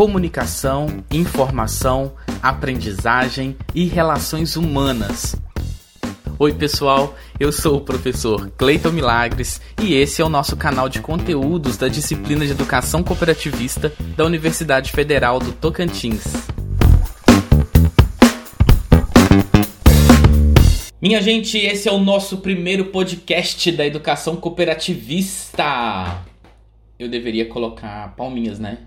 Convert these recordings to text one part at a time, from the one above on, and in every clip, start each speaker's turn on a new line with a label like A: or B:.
A: comunicação, informação, aprendizagem e relações humanas. Oi, pessoal, eu sou o professor Cleiton Milagres e esse é o nosso canal de conteúdos da disciplina de Educação Cooperativista da Universidade Federal do Tocantins. Minha gente, esse é o nosso primeiro podcast da educação cooperativista. Eu deveria colocar palminhas, né?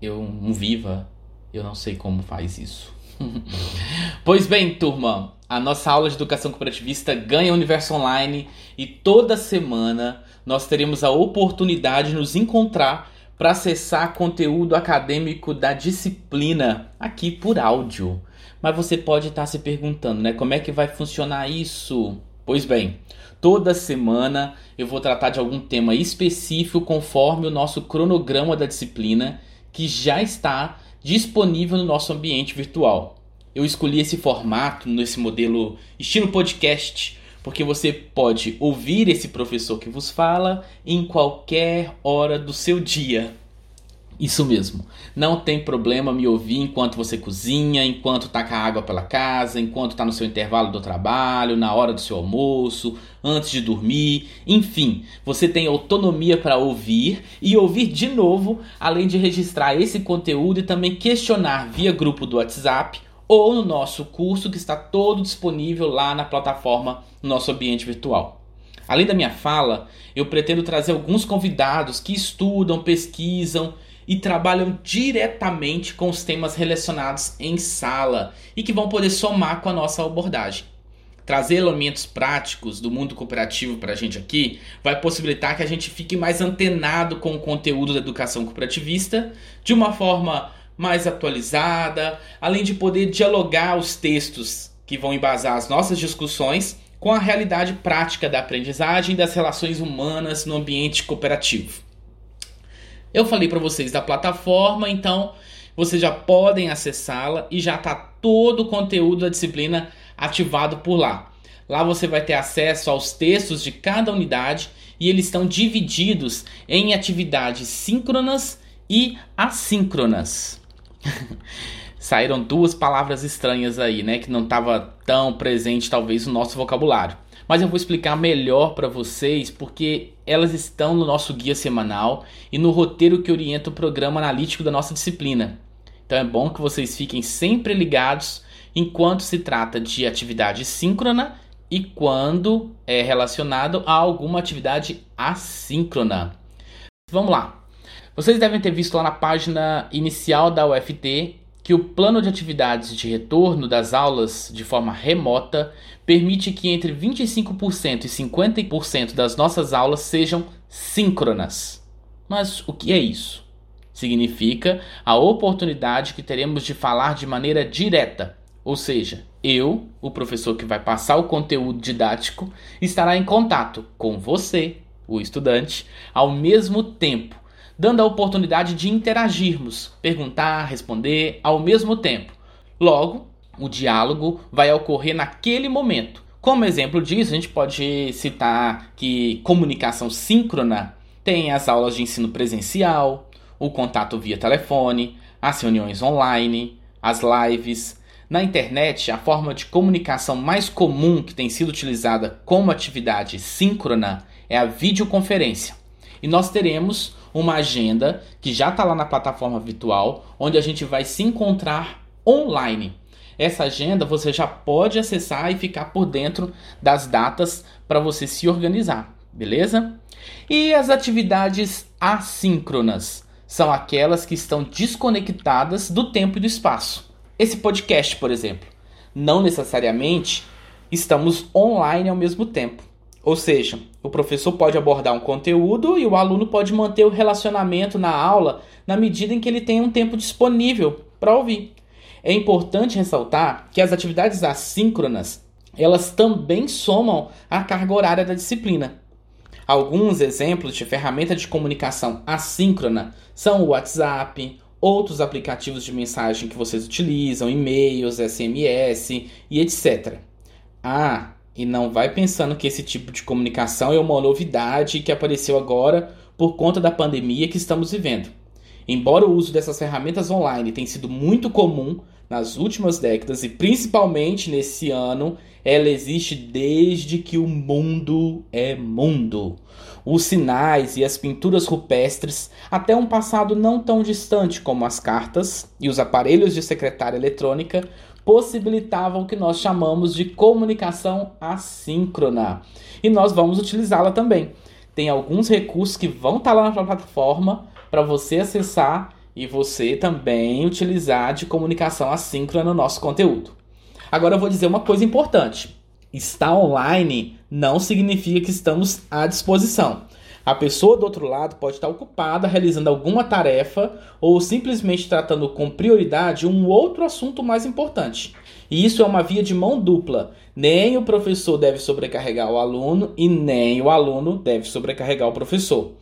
A: Eu um viva, eu não sei como faz isso. pois bem, turma, a nossa aula de educação cooperativista ganha universo online e toda semana nós teremos a oportunidade de nos encontrar para acessar conteúdo acadêmico da disciplina aqui por áudio. Mas você pode estar se perguntando, né? Como é que vai funcionar isso? Pois bem, toda semana eu vou tratar de algum tema específico conforme o nosso cronograma da disciplina que já está disponível no nosso ambiente virtual. Eu escolhi esse formato nesse modelo estilo podcast porque você pode ouvir esse professor que vos fala em qualquer hora do seu dia. Isso mesmo. Não tem problema me ouvir enquanto você cozinha, enquanto taca água pela casa, enquanto está no seu intervalo do trabalho, na hora do seu almoço, antes de dormir. Enfim, você tem autonomia para ouvir e ouvir de novo, além de registrar esse conteúdo e também questionar via grupo do WhatsApp ou no nosso curso que está todo disponível lá na plataforma no nosso ambiente virtual. Além da minha fala, eu pretendo trazer alguns convidados que estudam, pesquisam e trabalham diretamente com os temas relacionados em sala e que vão poder somar com a nossa abordagem. Trazer elementos práticos do mundo cooperativo para a gente aqui vai possibilitar que a gente fique mais antenado com o conteúdo da educação cooperativista de uma forma mais atualizada, além de poder dialogar os textos que vão embasar as nossas discussões com a realidade prática da aprendizagem e das relações humanas no ambiente cooperativo. Eu falei para vocês da plataforma, então vocês já podem acessá-la e já está todo o conteúdo da disciplina ativado por lá. Lá você vai ter acesso aos textos de cada unidade e eles estão divididos em atividades síncronas e assíncronas. Saíram duas palavras estranhas aí, né, que não estava tão presente talvez no nosso vocabulário mas eu vou explicar melhor para vocês porque elas estão no nosso guia semanal e no roteiro que orienta o programa analítico da nossa disciplina. Então é bom que vocês fiquem sempre ligados enquanto se trata de atividade síncrona e quando é relacionado a alguma atividade assíncrona. Vamos lá. Vocês devem ter visto lá na página inicial da UFT que o plano de atividades de retorno das aulas de forma remota permite que entre 25% e 50% das nossas aulas sejam síncronas. Mas o que é isso? Significa a oportunidade que teremos de falar de maneira direta, ou seja, eu, o professor que vai passar o conteúdo didático, estará em contato com você, o estudante, ao mesmo tempo dando a oportunidade de interagirmos, perguntar, responder ao mesmo tempo. Logo, o diálogo vai ocorrer naquele momento. Como exemplo disso, a gente pode citar que comunicação síncrona tem as aulas de ensino presencial, o contato via telefone, as reuniões online, as lives. Na internet, a forma de comunicação mais comum que tem sido utilizada como atividade síncrona é a videoconferência. E nós teremos uma agenda que já está lá na plataforma virtual, onde a gente vai se encontrar online. Essa agenda você já pode acessar e ficar por dentro das datas para você se organizar, beleza? E as atividades assíncronas são aquelas que estão desconectadas do tempo e do espaço. Esse podcast, por exemplo, não necessariamente estamos online ao mesmo tempo. Ou seja, o professor pode abordar um conteúdo e o aluno pode manter o relacionamento na aula na medida em que ele tem um tempo disponível para ouvir. É importante ressaltar que as atividades assíncronas, elas também somam a carga horária da disciplina. Alguns exemplos de ferramenta de comunicação assíncrona são o WhatsApp, outros aplicativos de mensagem que vocês utilizam, e-mails, SMS e etc. Ah, e não vai pensando que esse tipo de comunicação é uma novidade que apareceu agora por conta da pandemia que estamos vivendo. Embora o uso dessas ferramentas online tenha sido muito comum nas últimas décadas e principalmente nesse ano, ela existe desde que o mundo é mundo. Os sinais e as pinturas rupestres, até um passado não tão distante como as cartas e os aparelhos de secretária eletrônica, possibilitavam o que nós chamamos de comunicação assíncrona. E nós vamos utilizá-la também. Tem alguns recursos que vão estar lá na plataforma para você acessar e você também utilizar de comunicação assíncrona no nosso conteúdo. Agora eu vou dizer uma coisa importante. Estar online não significa que estamos à disposição. A pessoa do outro lado pode estar ocupada realizando alguma tarefa ou simplesmente tratando com prioridade um outro assunto mais importante. E isso é uma via de mão dupla. Nem o professor deve sobrecarregar o aluno e nem o aluno deve sobrecarregar o professor.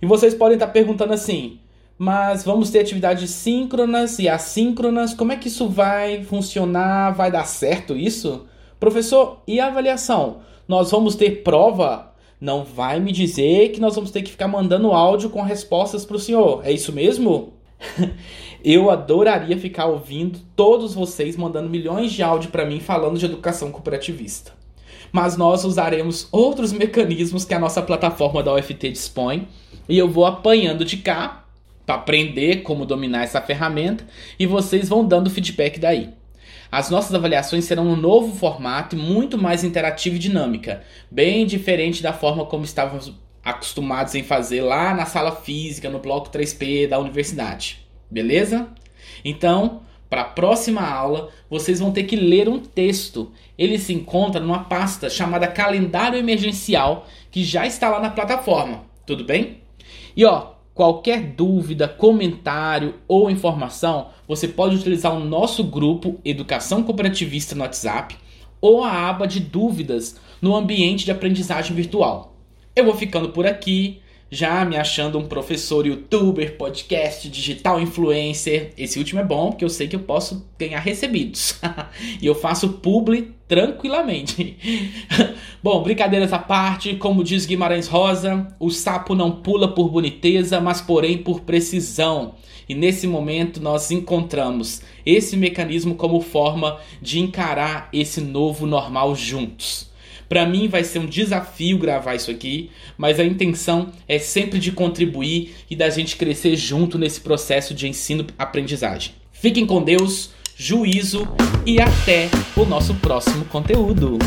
A: E vocês podem estar perguntando assim: mas vamos ter atividades síncronas e assíncronas. Como é que isso vai funcionar? Vai dar certo isso? Professor, e a avaliação? Nós vamos ter prova? Não vai me dizer que nós vamos ter que ficar mandando áudio com respostas para o senhor. É isso mesmo? Eu adoraria ficar ouvindo todos vocês mandando milhões de áudio para mim falando de educação cooperativista. Mas nós usaremos outros mecanismos que a nossa plataforma da UFT dispõe e eu vou apanhando de cá para aprender como dominar essa ferramenta e vocês vão dando feedback daí. As nossas avaliações serão um novo formato muito mais interativo e dinâmica, bem diferente da forma como estávamos acostumados em fazer lá na sala física, no bloco 3P da universidade. Beleza? Então, para a próxima aula, vocês vão ter que ler um texto. Ele se encontra numa pasta chamada Calendário Emergencial, que já está lá na plataforma. Tudo bem? E ó, Qualquer dúvida, comentário ou informação, você pode utilizar o nosso grupo Educação Cooperativista no WhatsApp ou a aba de dúvidas no ambiente de aprendizagem virtual. Eu vou ficando por aqui já me achando um professor youtuber, podcast, digital influencer. Esse último é bom porque eu sei que eu posso ganhar recebidos. e eu faço publi tranquilamente. bom, brincadeiras à parte, como diz Guimarães Rosa, o sapo não pula por boniteza, mas porém por precisão. E nesse momento nós encontramos esse mecanismo como forma de encarar esse novo normal juntos. Para mim vai ser um desafio gravar isso aqui, mas a intenção é sempre de contribuir e da gente crescer junto nesse processo de ensino-aprendizagem. Fiquem com Deus, juízo e até o nosso próximo conteúdo.